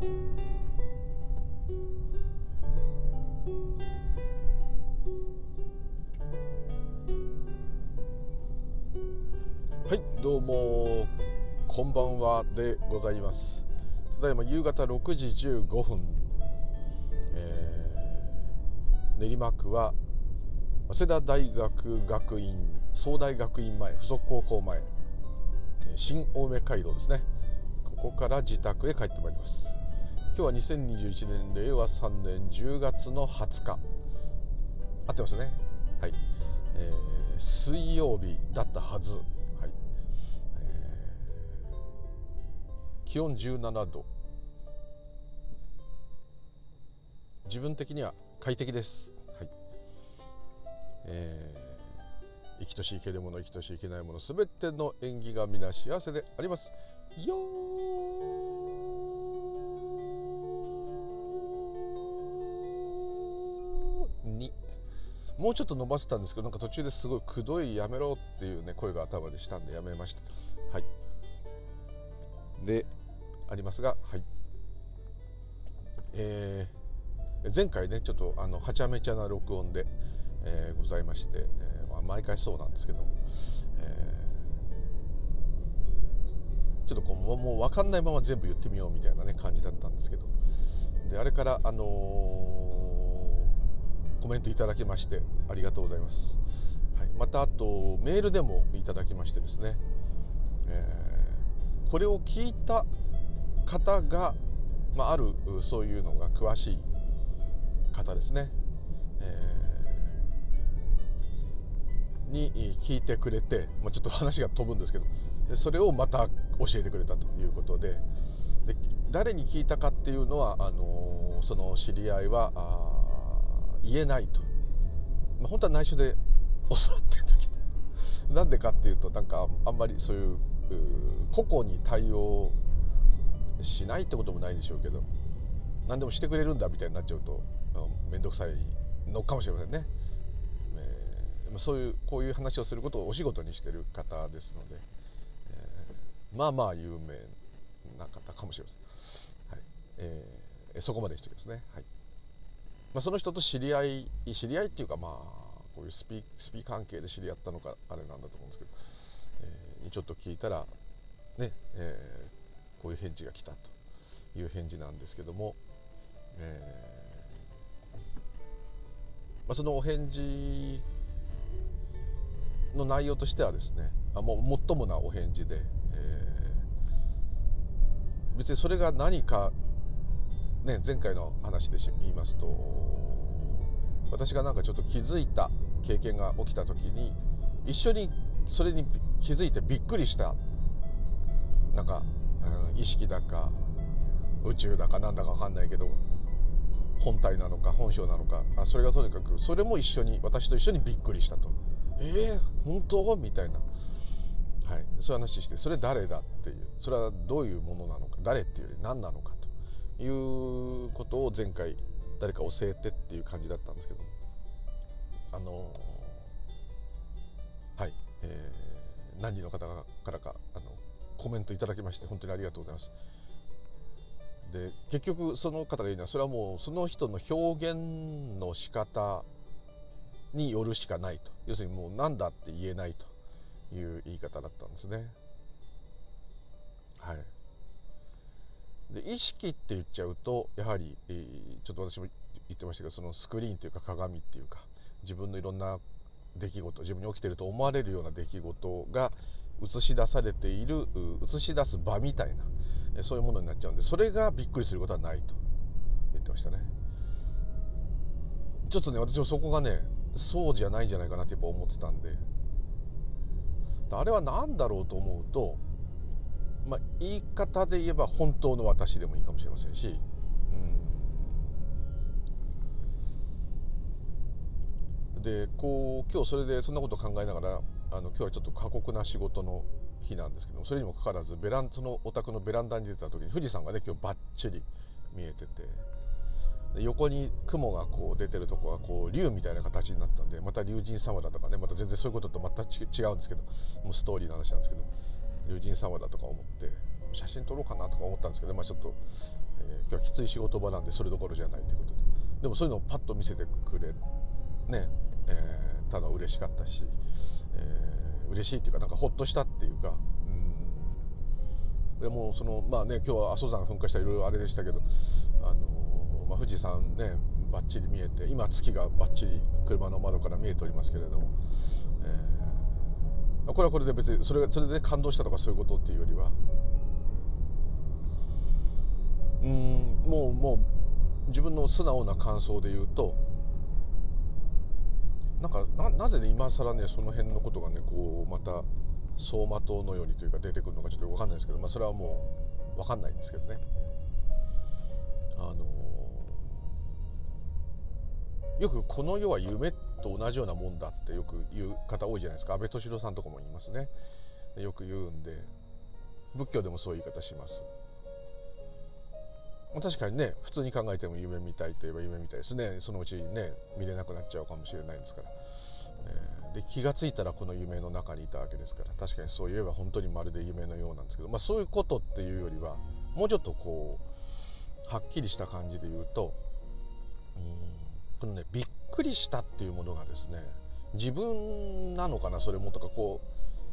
はいどうもこんばんはでございます。ただいま夕方6時15分、えー、練馬区は早稲田大学学院総大学院前附属高校前新青梅街道ですね。ここから自宅へ帰ってまいります。今日は2021年令和3年10月の20日。合ってますね。はい、えー、水曜日だったはず。はい。えー気温17度。自分的には快適です、はい。えー、生きとし生けるもの生きとし生けないものすべての縁起が皆幸せであります。よもうちょっと伸ばせたんですけどなんか途中ですごいくどいやめろっていうね声が頭でしたんでやめました。はい。でありますが、はい。えー、前回ねちょっとあのはちゃめちゃな録音で、えー、ございまして、えーまあ、毎回そうなんですけども、えー、ちょっとこうもう分かんないまま全部言ってみようみたいな、ね、感じだったんですけど。であれから、あのー、コメントいただきましてありがとうございます、はい、またあとメールでもいただきましてですね、えー、これを聞いた方が、まあ、あるそういうのが詳しい方ですね、えー、に聞いてくれて、まあ、ちょっと話が飛ぶんですけどそれをまた教えてくれたということで。で誰に聞いたかっていうのはあのその知り合いはあ言えないと、まあ、本当は内緒で教わってる時 なんでかっていうとなんかあんまりそういう個々に対応しないってこともないでしょうけど何でもしてくれるんだみたいになっちゃうと面倒くさいのかもしれませんね、えー、そういうこういう話をすることをお仕事にしてる方ですので、えー、まあまあ有名な方かもしれません、はい。えー、そこまでしてですね、はい。まあ、その人と知り合い知り合いっていうかまあこういうスピスピ関係で知り合ったのかあれなんだと思うんですけど、えー、ちょっと聞いたらね、えーこういう返事が来たという返事なんですけども、えー、まあ、そのお返事の内容としてはですねあもうもっともなお返事で、えー、別にそれが何か、ね、前回の話で言いますと私がなんかちょっと気づいた経験が起きた時に一緒にそれに気づいてびっくりしたなんかうん、意識だか宇宙だかなんだか分かんないけど本体なのか本性なのかあそれがとにかくそれも一緒に私と一緒にびっくりしたと。えー、本当？みたいな、はい、そういう話してそれ誰だっていう。それはどういうものなのか誰っていうより何なのか。いうことを前回誰か教えてっていう感じだったんですけどあのはい、えー、何人の方からかあのコメントいただきまして本当にありがとうございます。で結局その方が言うのはそれはもうその人の表現の仕方によるしかないと要するにもう何だって言えないという言い方だったんですね。はい、で意識って言っちゃうとやはり、えー、ちょっと私も言ってましたけどそのスクリーンというか鏡っていうか自分のいろんな出来事自分に起きてると思われるような出来事が映し出されている映し出す場みたいなそういうものになっちゃうんでそれがびっくりすることはないと言ってましたね。ちょっとね私もそこがねそうじゃないんじゃないかなってやっぱ思ってたんであれは何だろうと思うと、まあ、言い方で言えば本当の私でもいいかもしれませんし、うん、でこう今日それでそんなこと考えながらあの今日はちょっと過酷な仕事の日なんですけどもそれにもかかわらずベランそのお宅のベランダに出た時に富士山がね今日バッチリ見えてて横に雲がこう出てるとこがこう竜みたいな形になったんでまた竜神様だとかねまた全然そういうことと全く違うんですけどもうストーリーの話なんですけど竜神様だとか思って写真撮ろうかなとか思ったんですけど、まあ、ちょっと、えー、今日はきつい仕事場なんでそれどころじゃないということで。でもそういうのをパッと見せてくれね、えー、ただ嬉しかったし、えー、嬉しいっていうかなんかほっとしたっていうかうん。でもそのまあね今日は阿蘇山噴火したいろいろあれでしたけどあの、まあ、富士山ねばっちり見えて今月がばっちり車の窓から見えておりますけれども、えー、これはこれで別にそれそれで感動したとかそういうことっていうよりはうんもうもう自分の素直な感想で言うとなんかななぜね今更ねその辺のことがねこうまた走馬灯のようにというか出てくるのかちょっと分かんないですけど、まあ、それはもう分かんないんですけどね。あのよくこの世は夢と同じようなもんだってよく言う方多いじゃないですか。安倍敏郎さんとかも言いますね。よく言うんで仏教でもそういう言い方します。確かにね普通に考えても夢見たいといえば夢みたいですね。そのうちね見れなくなっちゃうかもしれないですから、えー、で気が付いたらこの夢の中にいたわけですから。確かにそう言えば本当にまるで夢のようなんですけど、まあ、そういうことっていうよりはもうちょっとこうはっきりした感じで言うとうんこのねびっくりしたっていうものがですね自分なのかなそれもとかこ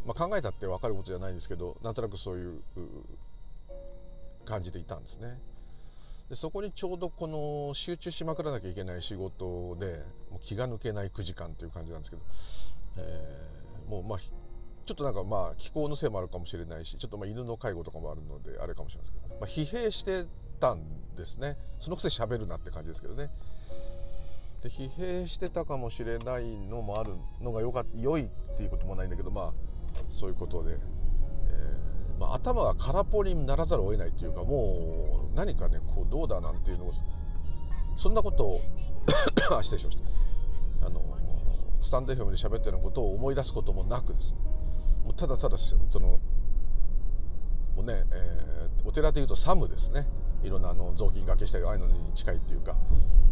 う、まあ、考えたって分かることじゃないんですけどなんとなくそういう感じでいたんですね。でそこにちょうどこの集中しまくらなきゃいけない仕事でもう気が抜けない9時間という感じなんですけど、えー、もうまあちょっとなんかまあ気候のせいもあるかもしれないしちょっとまあ犬の介護とかもあるのであれかもしれないですけど、まあ、疲弊してたんですねそのくせ喋るなって感じですけどねで疲弊してたかもしれないのもあるのがよか良いっていうこともないんだけどまあそういうことで、えー、まあ、頭が空っぽにならざるを得ないというかもう何かねこうどうだなんていうのをそんなことを 失礼しました。あのスタンド FM で喋ってることを思い出すこともなくです。ねもうただただそのもうね、えー、お寺でいうとサムですね。いろんなあの雑巾がけしたりああいうのに近いっていうか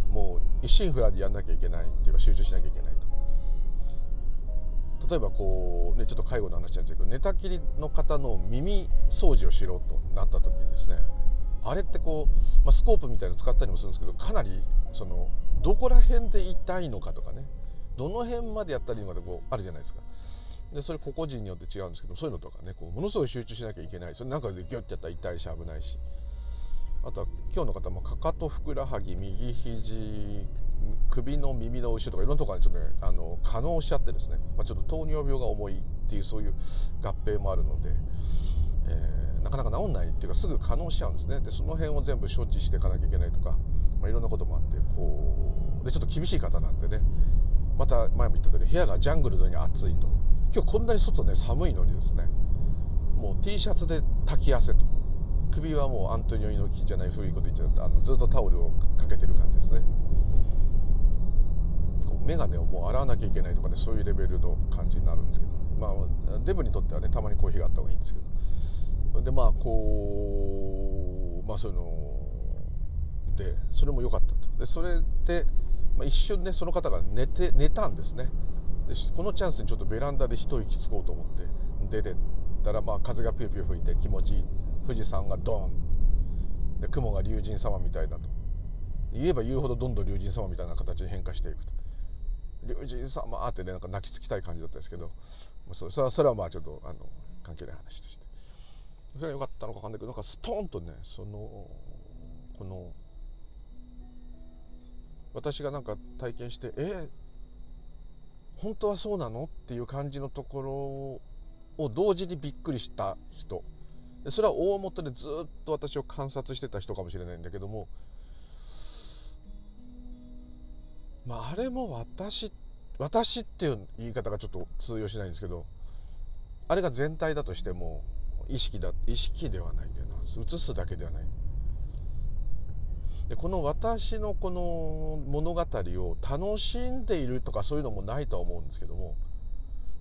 もう一心不乱でやんなきゃいけないっていうか集中しなきゃいけないと。例えばこうねちょっと介護の話なんですけど寝たきりの方の耳掃除をしろとなった時にですねあれってこう、まあ、スコープみたいの使ったりもするんですけどかなりそのどこら辺で痛いのかとかねどの辺までやったらいいのかってこうあるじゃないですか。でそれ個々人によって違うんですけどそういうのとかねこうものすごい集中しなきゃいけない。それなんかでギュッてやったら痛いし危ないし。あとは今日の方もかかとふくらはぎ右肘首の耳の後ろとかいろんなところにちょっとねあの可能しちゃってですね、まあ、ちょっと糖尿病が重いっていうそういう合併もあるので、えー、なかなか治んないっていうかすぐ可能しちゃうんですね。でその辺を全部処置していかなきゃいけないとか、まあ、いろんなこともあってこうでちょっと厳しい方なんでね。また前も言った通り部屋がジャングルのように暑いと。今日こんなに外ね寒いのにですね。もう T シャツで炊き汗と。首はもうアントニオ猪木じゃない古いこと言っちゃってあのずっとタオルをかけてる感じですね。こう眼鏡をもう洗わなきゃいけないとかねそういうレベルの感じになるんですけど。まあデブにとってはねたまにコーヒーがあった方がいいんですけど。でまあこうまあそういうのでそれも良かったと。でそれで、まあ、一瞬ねその方が寝て寝たんですね。でこのチャンスにちょっとベランダで一息つこうと思って出てったらまあ風がピューピュー吹いて気持ちいい。富士山がドーン。で雲が龍神様みたいだと。言えば言うほどどんどん龍神様みたいな形に変化していくと。龍神様ってねなんか泣きつきたい感じだったんですけどそれはそれはまあちょっとあの関係ない話として。それが良かったのか分かんないけどなんかストーンとねそのこの私がなんか体験してえー、本当はそうなの？っていう感じのところを同時にびっくりした人。それは大元でずっと私を観察してた人かもしれないんだけども、まあ、あれも私私っていう言い方がちょっと通用しないんですけどあれが全体だとしても意識だ意識ではないんだよな。映すだけではない。でこの私のこの物語を楽しんでいるとかそういうのもないとは思うんですけども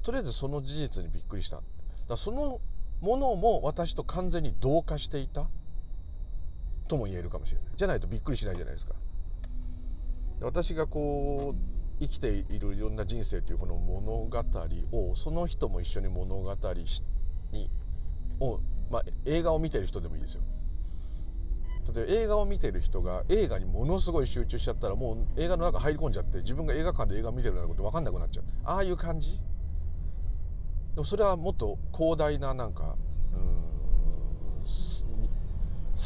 とりあえずその事実にびっくりした。だそのものも私と完全に同化していた？とも言えるかもしれない。じゃないとびっくりしないじゃないですか。私がこう生きているいろんな人生というこの物語をその人も一緒に物語にをまあ、映画を見てる人でもいいですよ。例えば映画を見てる人が映画にものすごい集中しちゃったらもう映画の中入り込んじゃって自分が映画館で映画見てるようなこと分かんなくなっちゃう。ああいう感じ？でもそれはもっと広大ななんかうんす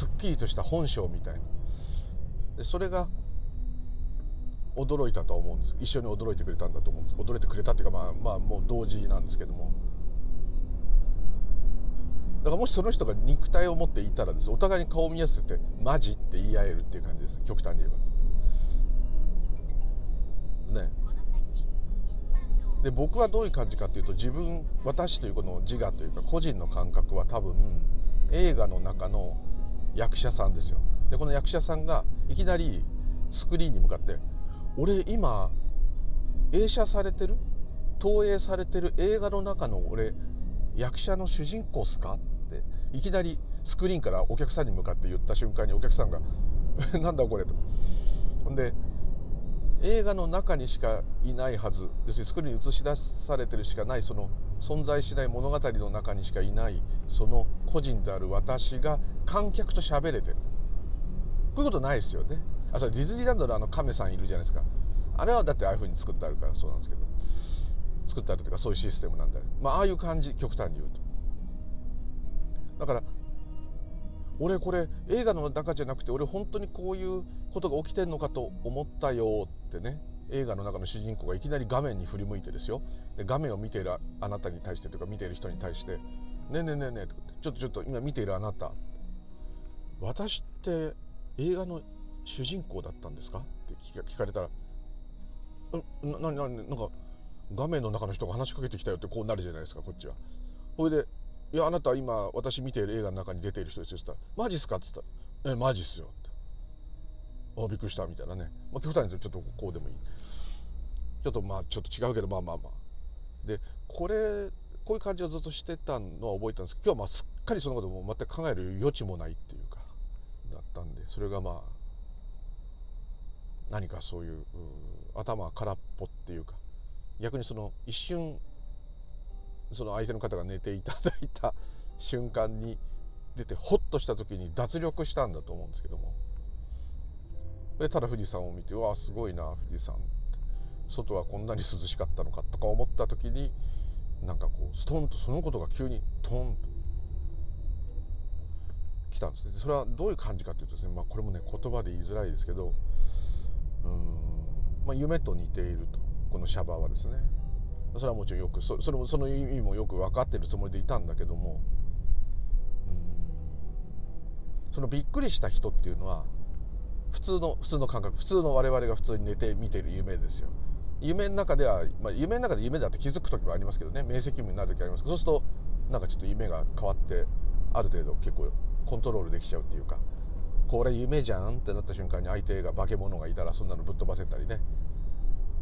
っきりとした本性みたいな。でそれが驚いたと思うんです。一緒に驚いてくれたんだと思うんです。驚いてくれたっていうかまあまあもう同時なんですけども。だからもしその人が肉体を持っていたらです。お互いに顔を見合わせてマジって言い合えるっていう感じです。極端に言えば。ね。で僕はどういう感じかっていうと自分私というこの自我というか個人の感覚は多分映画の中の役者さんですよでこの役者さんがいきなりスクリーンに向かって「俺今映写されてる？投影されてる？映画の中の俺役者の主人公っすか?」っていきなりスクリーンからお客さんに向かって言った瞬間にお客さんが「なんだこれ」と。ほんで映画の中にしかいないはず要す。るにスクリーンに映し出されてるしかないその存在しない物語の中にしかいないその個人である私が観客と喋れて。るこういうことないですよね。あそれディズニーランドのあの亀さんいるじゃないですか。あれはだってああいうふうに作ってあるからそうなんですけど。作ってあるというかそういうシステムなんだまあああいう感じ極端に言うと。だから俺これ映画の中じゃなくて俺本当にこういうことが起きてんのかと思ったよってね。映画の中の主人公がいきなり画面に振り向いてですよ。で画面を見ているあなたに対してとか見ている人に対して「ねえねえねえねえ」ちょっとちょっと今見ているあなた。私って映画の主人公だったんですか?」って聞かれたら「んななななんか画面の中の人が話しかけてきたよ」ってこうなるじゃないですかこっちは。ほいでいやあなた今私見ている映画の中に出ている人ですよ」って言ったら「マジっすか?」っつったら「えマジっすよ」って「あびっくりした」みたいなね、まあ、極端にちょっとこうでもいい。ちょっとまあちょっと違うけどまあまあまあ。でこれこういう感じをずっとしてたのは覚えたんですけど今日はまあすっかりそのことも全く考える余地もないっていうかだったんでそれがまあ何かそういう頭空っぽっていうか逆にその一瞬その相手の方が寝ていただいた瞬間に出てホッとした時に脱力したんだと思うんですけども。でただ富士山を見てうわすごいな富士山外はこんなに涼しかったのかとか思った時になんかこうストンとそのことが急にトンと来たんですね。それはどういう感じかというとですね、まあ、これもね言葉で言いづらいですけどうん、まあ、夢と似ているとこのシャバはですね。それはもちろんよくそれもその意味もよく分かってるつもりでいたんだけども。そのびっくりした人っていうのは普通の普通の感覚普通の我々が普通に寝て見てる夢ですよ。夢の中では、まあ、夢の中で夢だって気づく時もありますけどね。明晰夢になる時ありますけど。そうするとなんかちょっと夢が変わってある程度結構コントロールできちゃうっていうかこれ夢じゃんってなった瞬間に相手が化け物がいたらそんなのぶっ飛ばせたりね。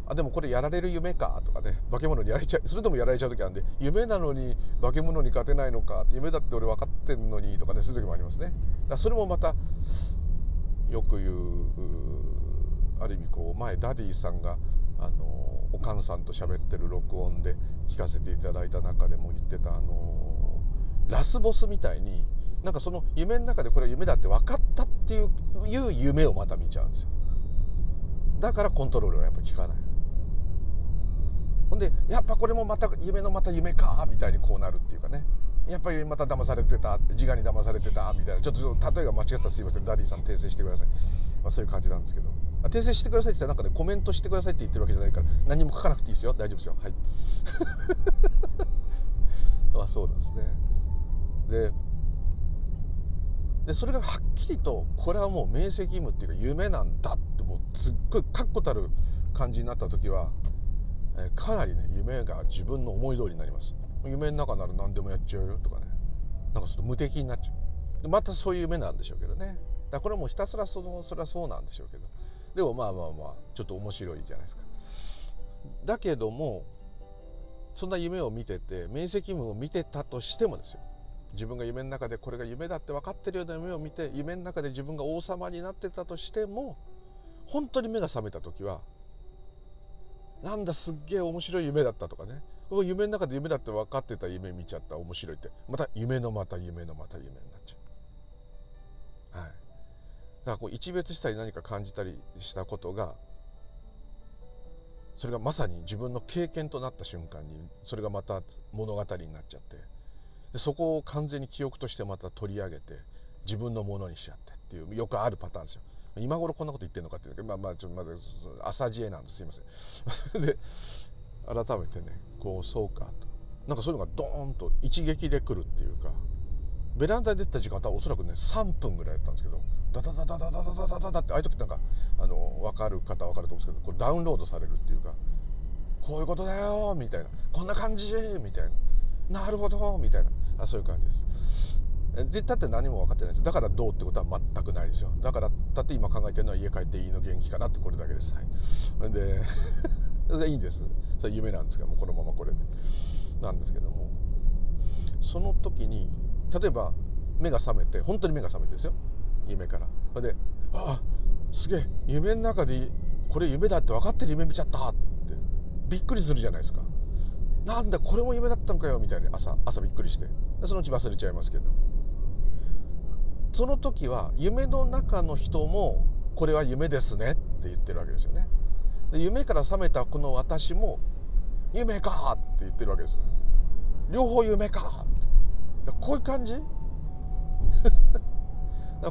あでもこれやられる夢かとかね化け物にやられちゃうそれでもやられちゃう時あるんで夢なのに化け物に勝てないのか夢だって俺分かってんのにとかねする時もありますね。だそれもまたよく言うある意味こう前ダディさんがあのおかんさんと喋ってる録音で聞かせていただいた中でも言ってたあのラスボスみたいになんかその夢の中でこれは夢だって分かったっていういう夢をまた見ちゃうんですよ。だからコントロールはやっぱ効かない。ほんでやっぱこれもまた夢のまた夢かみたいにこうなるっていうかね。やっぱりまた騙されてた自我に騙されてたみたいな。ちょっと例えが間違ったらすいません。ダディさん訂正してください、まあ、そういう感じなんですけど。訂正してくださいって言ったらなんかねコメントしてくださいって言ってるわけじゃないから何も書かなくていいですよ。大丈夫ですよ。はい。まあそうなんですね。ででそれがはっきりとこれはもう明晰夢っていうか夢なんだってもうすっごい確固たる感じになった時はえかなりね夢が自分の思い通りになります。夢の中なら何でもやっちゃうよとかね。なんかちょっと無敵になっちゃう。でまたそういう夢なんでしょうけどね。だこれもひたすらそのそれはそうなんでしょうけど。でもまあまあまあちょっと面白いじゃないですか。だけどもそんな夢を見てて明晰夢を見てたとしてもですよ。自分が夢の中でこれが夢だって分かってるような夢を見て夢の中で自分が王様になってたとしても本当に目が覚めた時はなんだすっげえ面白い夢だったとかね。夢の中で夢だって分かってた夢見ちゃった。面白いって。また夢のまた夢のまた夢になっちゃう。はい。だからこう一別したり何か感じたりしたことがそれがまさに自分の経験となった瞬間にそれがまた物語になっちゃって。でそこを完全に記憶としてまた取り上げて自分のものにしちゃってっていうよくあるパターンですよ。今頃こんなこと言ってるのかっていうまあまあちょっとまだ朝知恵なんです。いません。そ れで改めてねこうそうかと。なんかそういうのがドーンと一撃で来るっていうかベランダに出た時間はおそらくね3分ぐらいやったんですけどダダダダダダダダダダってああいう時なんかあの分かる方は分かると思うんですけどこれダウンロードされるっていうかこういうことだよみたいな。こんな感じみたいな。なるほどみたいな。あそういう感じです。でだって何も分かってないですだからどうってことは全くないですよ。だからだって今考えてるのは家帰っていいの元気かなってこれだけです。はい。でで いいんです。それ夢なんですけどもこのままこれで。なんですけども。その時に例えば目が覚めて本当に目が覚めてですよ。夢から。で「あすげえ夢の中でこれ夢だって分かってる夢見ちゃった」って。びっくりするじゃないですか。なんだこれも夢だったのかよみたいに朝朝びっくりして。そのうち忘れちゃいますけどその時は夢の中の人もこれは夢ですねって言ってるわけですよね。で夢から覚めたこの私も夢かって言ってるわけです両方夢かって。こういう感じ？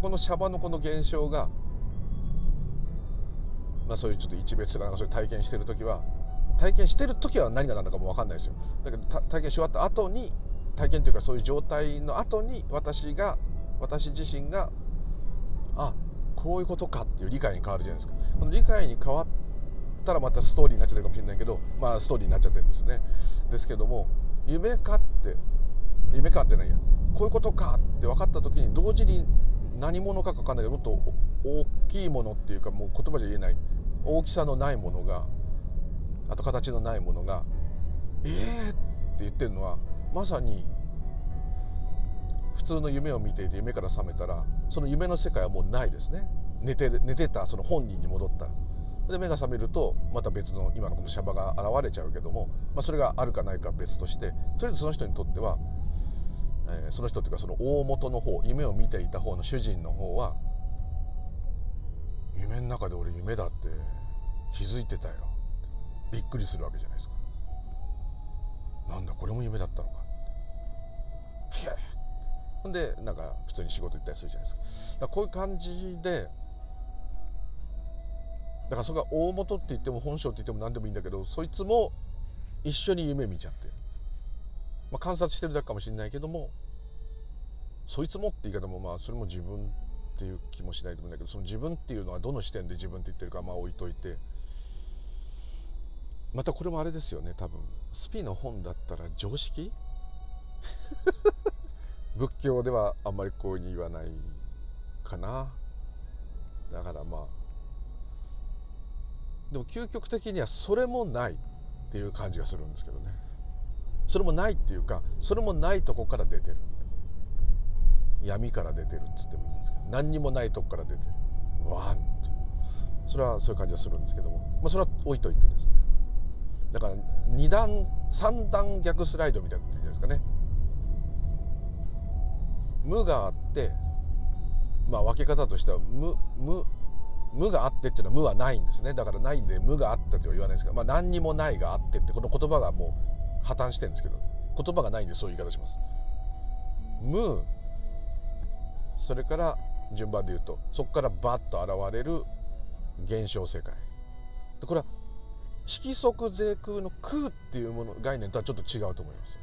このシャバのこの現象が、まあ、そういうちょっと一別とかなんかそういう体験してる時は体験してる時は何が何だかも分かんないですよ。だけど体験し終わった後に体験というかそういう状態の後に私が私自身があこういうことかっていう理解に変わるじゃないですか。この理解に変わったらまたストーリーになっちゃってるかもしれないけどまあストーリーになっちゃってるんですね。ですけども夢かって夢かってないや。こういうことかって分かった時に同時に何者かか分かんないけどもっと大きいものっていうかもう言葉じゃ言えない。大きさのないものがあと形のないものが「えー!」って言ってるのはまさに普通の夢を見ていて夢から覚めたらその夢の世界はもうないですね。寝て寝てたその本人に戻ったら。で目が覚めるとまた別の今のこのシャバが現れちゃうけども、まあ、それがあるかないか別としてとりあえずその人にとっては、えー、その人っていうかその大元の方夢を見ていた方の主人の方は夢の中で俺夢だって気づいてたよ。びっくりするわけじゃないですか。なんだこれも夢だったのかひゃほんでなんか普通に仕事行ったりするじゃないですか。だかこういう感じでだからそれが大元って言っても本性って言っても何でもいいんだけどそいつも一緒に夢見ちゃって、まあ、観察してるだけかもしれないけどもそいつもって言い方もまあそれも自分っていう気もしないと思うんだけどその自分っていうのはどの視点で自分って言ってるかまあ置いといて。またこれもあれですよね多分。スピの本だったら常識？仏教ではあんまりこういうに言わないかな。だからまあでも究極的にはそれもないっていう感じがするんですけどね。それもないっていうかそれもないとこから出てる。闇から出てるっつってもいいんですけど何にもないとこから出てる。わーんとそれはそういう感じがするんですけども、まあ、それは置いといてですね。だから2段3段逆スライドみたいなこと言うんですかね。無があってまあ分け方としては無無無があってっていうのは無はないんですね。だからないんで無があったとは言わないですけど、まあ、何にもないがあってってこの言葉がもう破綻してるんですけど言葉がないんでそういう言い方します。無それから順番で言うとそこからバッと現れる現象世界。これは色即税空の空っていうもの概念とはちょっと違うと思います。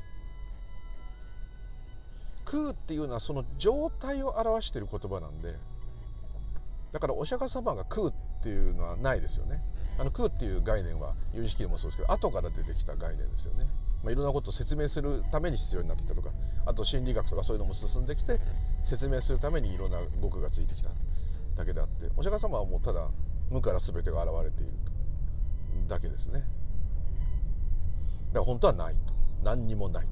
空っていうのはその状態を表している言葉なんでだからお釈迦様が空っていうのはないですよね。あの空っていう概念は有意識でもそうですけど後から出てきた概念ですよね、まあ、いろんなことを説明するために必要になってきたとかあと心理学とかそういうのも進んできて説明するためにいろんな語句がついてきただけであってお釈迦様はもうただ無から全てが現れているだけですね。だから本当はないと。何にもない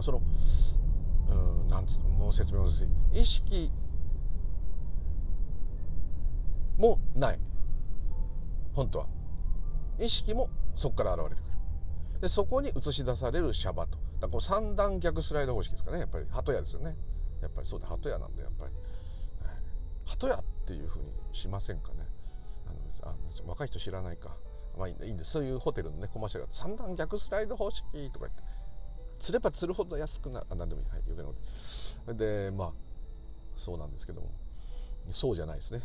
とそのうんなんつもう説明難しい意識もない。本当は。意識もそこから現れてくる。でそこに映し出されるシャバと。だこう三段逆スライド方式ですかねやっぱり。鳩屋ですよね。やっぱりそうだ鳩屋なんでやっぱり。鳩屋っていうふうにしませんかね。あのあ若い人知らないか。まあいいんですそういうホテルのねコマーシャルが三段逆スライド方式とか言って。釣れば釣るほど安くなあ何でもいい、はい、余計なこと。でまあそうなんですけども。そうじゃないですね。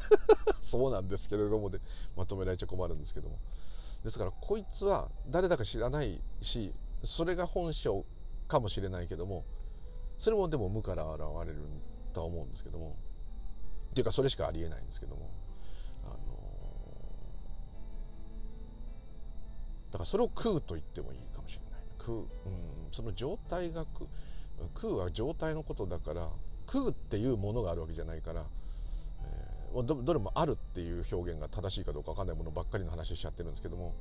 そうなんですけれども。でまとめられちゃ困るんですけども。ですからこいつは誰だか知らないしそれが本性かもしれないけどもそれもでも無から現れるとは思うんですけども。っていうかそれしかありえないんですけども。あのだからそれを食うと言ってもいいかもしれない。食う、ん、その状態が食うは状態のことだから食うっていうものがあるわけじゃないから、えー、どどれもあるっていう表現が正しいかどうか分かんないものばっかりの話しちゃってるんですけども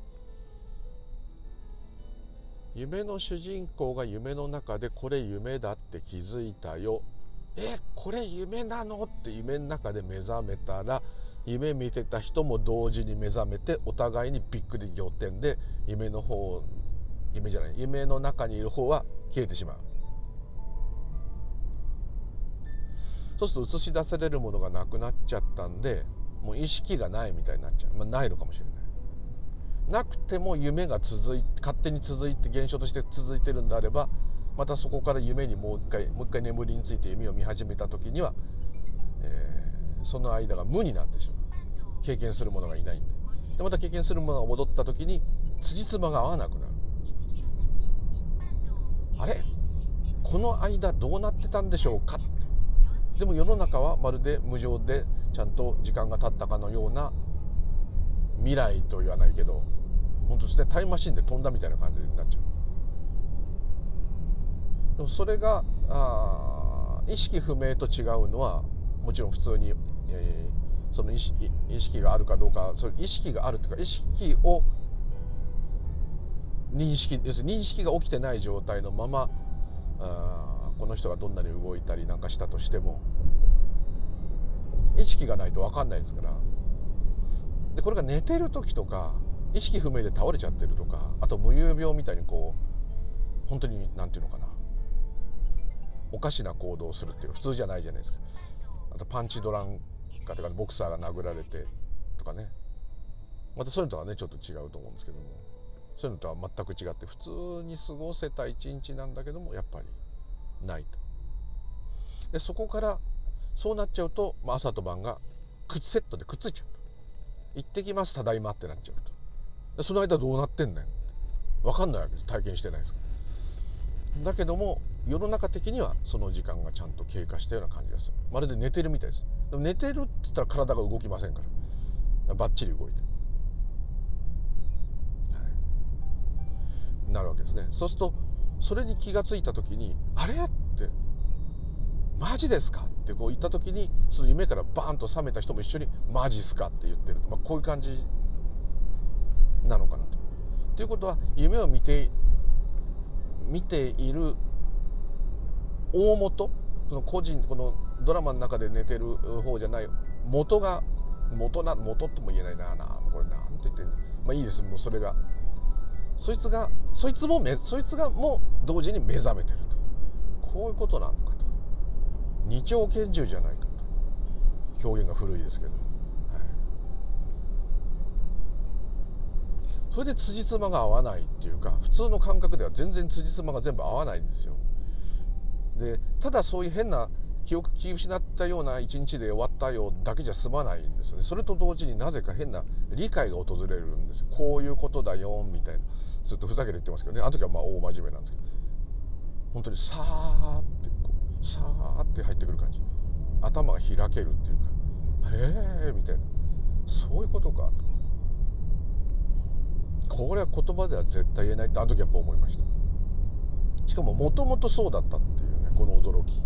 夢の主人公が夢の中でこれ夢だって気づいたよ。えこれ夢なのって夢の中で目覚めたら夢見てた人も同時に目覚めてお互いにびっくり仰天で夢の方夢じゃない。夢の中にいる方は消えてしまう。そうすると映し出されるものがなくなっちゃったんでもう意識がないみたいになっちゃう、まあ、ないのかもしれない。なくても夢が続いて勝手に続いて現象として続いてるんであればまたそこから夢にもう一回もう一回眠りについて夢を見始めた時には、えー、その間が無になってしまう。経験するものがいないんで。でまた経験するものが戻った時に辻褄が合わなくなる。あれ？この間どうなってたんでしょうか？でも世の中はまるで無常でちゃんと時間が経ったかのような未来と言わないけど本当ですねタイムマシンで飛んだみたいな感じになっちゃう。でもそれがあ意識不明と違うのはもちろん普通に、えー、その意識意識があるかどうかそ意識があるというか意識を認識要す。るに認識が起きてない状態のままあこの人がどんなに動いたりなんかしたとしても意識がないと分かんないですから。でこれが寝てる時とか意識不明で倒れちゃってるとかあと無遊病みたいにこう本当に何て言うのかな。おかしな行動をするっていう普通じゃないじゃないですか。あとパンチドランかとかボクサーが殴られてとかね。またそういうのとはねちょっと違うと思うんですけども。そういうのとは全く違って普通に過ごせた一日なんだけどもやっぱりないと。でそこからそうなっちゃうと、まあ、朝と晩がくセットでくっついちゃう。と行ってきますただいまってなっちゃうと。でその間どうなってんねん分かんないわけで体験してないですから。だけども世の中的にはその時間がちゃんと経過したような感じがする。まるで寝てるみたいです。でも寝てるって言ったら体が動きませんから。バッチリ動いて、なるわけですねそうするとそれに気が付いた時に「あれ?」って「マジですか?」ってこう言った時にその夢からバーンと覚めた人も一緒に「マジっすか?」って言ってる、まあ、こういう感じなのかなと。ということは夢を見て見ている大元その個人このドラマの中で寝てる方じゃない元が元な元とも言えないななこれなんて言ってんのまあいいですもうそれがそいつがそいつもめそいつがも同時に目覚めてると。こういうことなのかと。二丁拳銃じゃないかと。表現が古いですけど、はい、それで辻褄が合わないっていうか普通の感覚では全然辻褄が全部合わないんですよ。でただそういう変な記憶気失ったような一日で終わったよだけじゃ済まないんですよね。それと同時になぜか変な理解が訪れるんですこういうことだよみたいな。ずっとふざけて言ってますけどね。あの時はまあ大真面目なんですけど。本当にさーってこうさーって入ってくる感じ。頭が開けるっていうかへえみたいな。そういうことか。とこれは言葉では絶対言えないってあの時やっぱ思いました。しかももともとそうだったっていうねこの驚き。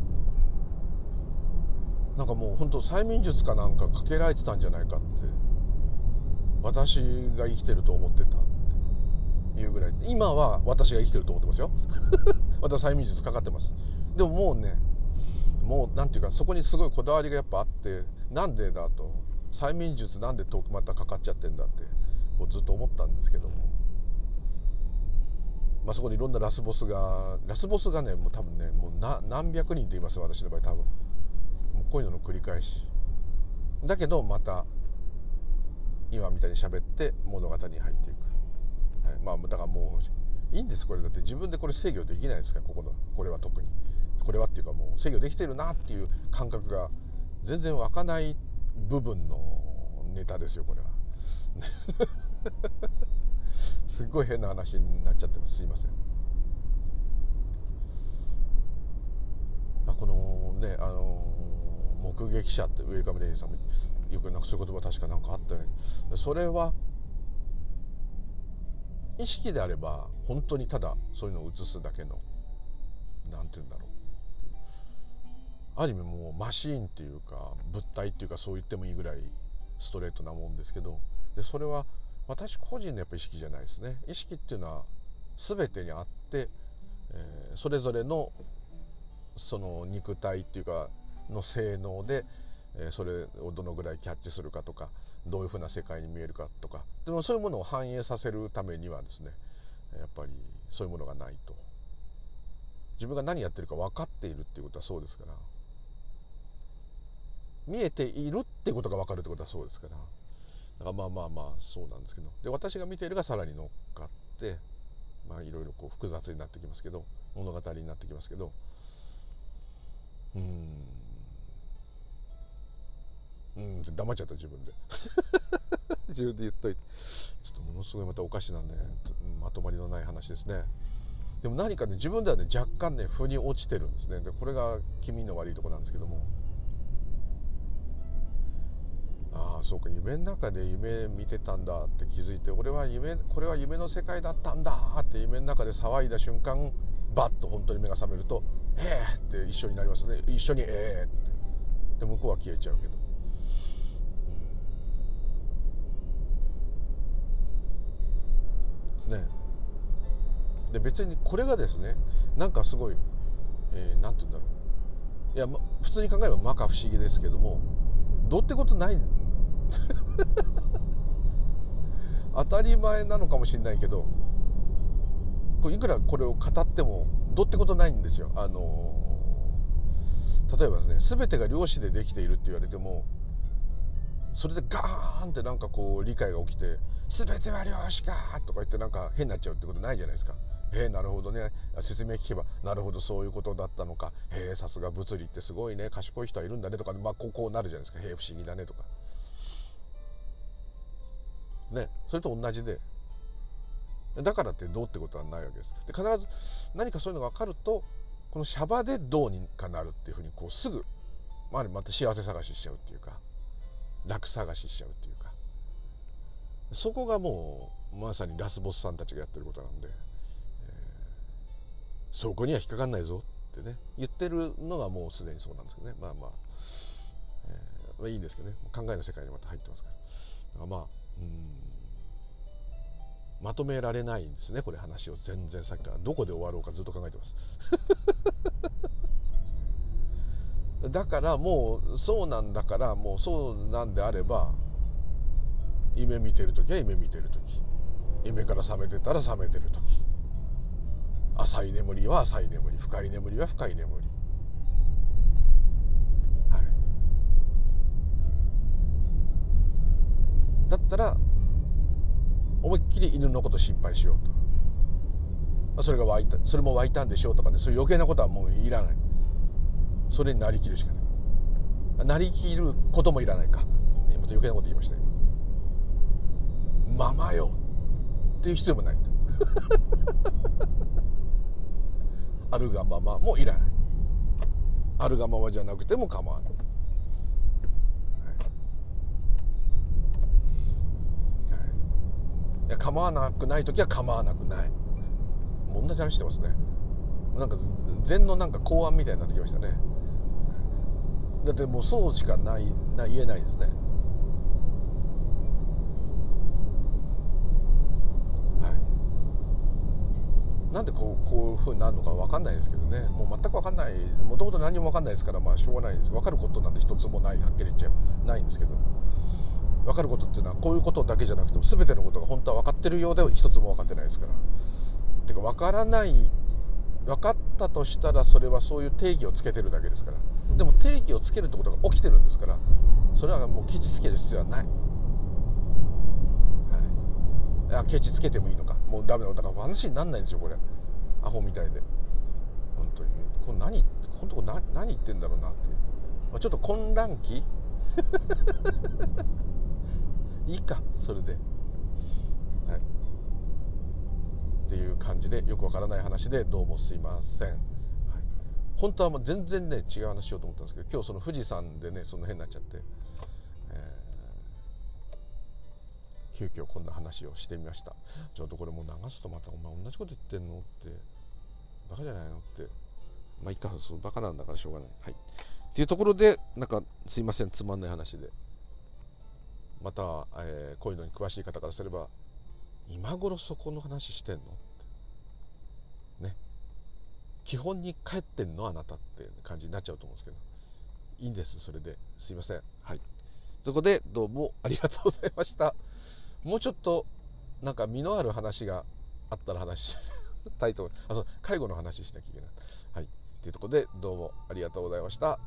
なんかもう本当催眠術かなんかかけられてたんじゃないかって私が生きてると思ってたって。いうぐらい。今は私が生きてると思ってますよ。私催眠術かかってます。でももうねもう何て言うかそこにすごいこだわりがやっぱあってなんでだと催眠術なんでまたかかっちゃってんだってこうずっと思ったんですけども。まあ、そこにいろんなラスボスがラスボスがねもう多分ねもう何百人と言います私の場合多分。こういうのの繰り返し。だけどまた今みたいに喋って物語に入っていく、はい、まあだからもういいんですこれ。だって自分でこれ制御できないですからここのこれは特に。これはっていうかもう制御できてるなっていう感覚が全然湧かない部分のネタですよこれは。すっごい変な話になっちゃってます。すいませんあこのねあの目撃者ってウェルカムレイジさんもよくなんかそういう言葉確かなんかあったよねそれは意識であれば本当にただそういうのを映すだけの何て言うんだろうある意味もうマシーンっていうか物体っていうかそう言ってもいいぐらいストレートなもんですけどでそれは私個人のやっぱ意識じゃないですね意識っていうのは全てにあって、えー、それぞれのその肉体っていうかの性能で、え、それをどのぐらいキャッチするかとかどういうふうな世界に見えるかとか。でもそういうものを反映させるためにはですねやっぱりそういうものがないと。自分が何やってるか分かっているっていうことはそうですから。見えているってことが分かるってことはそうですから。だからまあまあまあそうなんですけど。で私が見ているがさらに乗っかってまあいろいろこう複雑になってきますけど物語になってきますけど。うん。うん黙っちゃった自分で 自分で言っといてちょっとものすごいまたおかしなねまとまりのない話ですねでも何かね自分ではね若干ね腑に落ちてるんですねでこれが気味の悪いとこなんですけどもああそうか夢の中で夢見てたんだって気づいて俺は夢これは夢の世界だったんだって夢の中で騒いだ瞬間バッと本当に目が覚めると「ええ!」って一緒になりますね一緒に「ええ!」ってで向こうは消えちゃうけど。ですね。で別にこれがですねなんかすごい何、えー、て言うんだろういや、ま、普通に考えれば摩訶不思議ですけどもどうってことない 当たり前なのかもしれないけどいくらこれを語ってもどうってことないんですよ。あの例えばですね全てが量子でできているって言われてもそれでガーンってなんかこう理解が起きて「全ては量子か!」とか言ってなんか変になっちゃうってことないじゃないですか。へえなるほどね。説明聞けばなるほどそういうことだったのか。へえさすが物理ってすごいね。賢い人はいるんだねとか、まあ、こうこうなるじゃないですか。へえ不思議だねとか。ねそれと同じで。だからってどうってことはないわけです。で必ず何かそういうのが分かるとこのシャバでどうにかなるっていうふうにこうすぐ、まあ、また幸せ探ししちゃうっていうか楽探ししちゃうっていうか。そこがもうまさにラスボスさんたちがやってることなんで。そこには引っかかんないぞってね言ってるのがもうすでにそうなんですけどね。まあまあ、えー、まあ、いいんですけどね。考えの世界にまた入ってますからまあうんまとめられないんですねこれ話を全然さっきから。どこで終わろうかずっと考えてます。だからもうそうなんだからもうそうなんであれば夢見てる時は夢見てる時。夢から覚めてたら覚めてる時。浅い眠りは浅い眠り。深い眠りは深い眠り。はい。だったら思いっきり犬のこと心配しようと。それが湧いたそれも湧いたんでしょうとかね。そういう余計なことはもういらない。それになりきるしかない。なりきることもいらないか。また余計なこと言いました今ままよ。っていう必要もない。あるがままもいらない。あるがままじゃなくても構わない、い。や構わなくない時は構わなくない。もう同じ話してますね。なんか禅のなんか公安みたいになってきましたね。だってもうそうしかないな言えないですね。なんでこうこういうふうになるのか分かんないですけどね。もう全く分かんない。もともと何も分かんないですからまあしょうがないんです。分かることなんて一つもないはっきり言っちゃえばないんですけど。分かることっていうのはこういうことだけじゃなくても全てのことが本当は分かってるようで一つも分かってないですから。っていうか分からない分かったとしたらそれはそういう定義をつけてるだけですから。でも定義をつけるってことが起きてるんですから。それはもうケチつける必要はない、はい、あケチつけてもいいのか。もうダメだ。だから話になんないんですよこれ。アホみたいで。本当に。これ何？このとこ何何言ってんだろうなって、ま、ちょっと混乱期？いいかそれで。はい。っていう感じでよくわからない話でどうもすいません、はい、本当はもう全然ね違う話しようと思ったんですけど今日その富士山でねその辺になっちゃって、急遽こんな話をしてみました。ちょっとこれもう流すとまたお前同じこと言ってんのってバカじゃないのって。まあいいかそうバカなんだからしょうがない。はい。っていうところでなんかすいませんつまんない話で。また、えー、こういうのに詳しい方からすれば今頃そこの話してんのって。ね。基本に帰ってんのあなたって感じになっちゃうと思うんですけど。いいんですそれで。すいません。はい。そこでどうもありがとうございました。もうちょっとなんか身のある話があったら話したいと思いますあそう介護の話しなきゃいけない。はい。というところでどうもありがとうございました。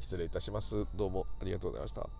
失礼いたします。どうもありがとうございました。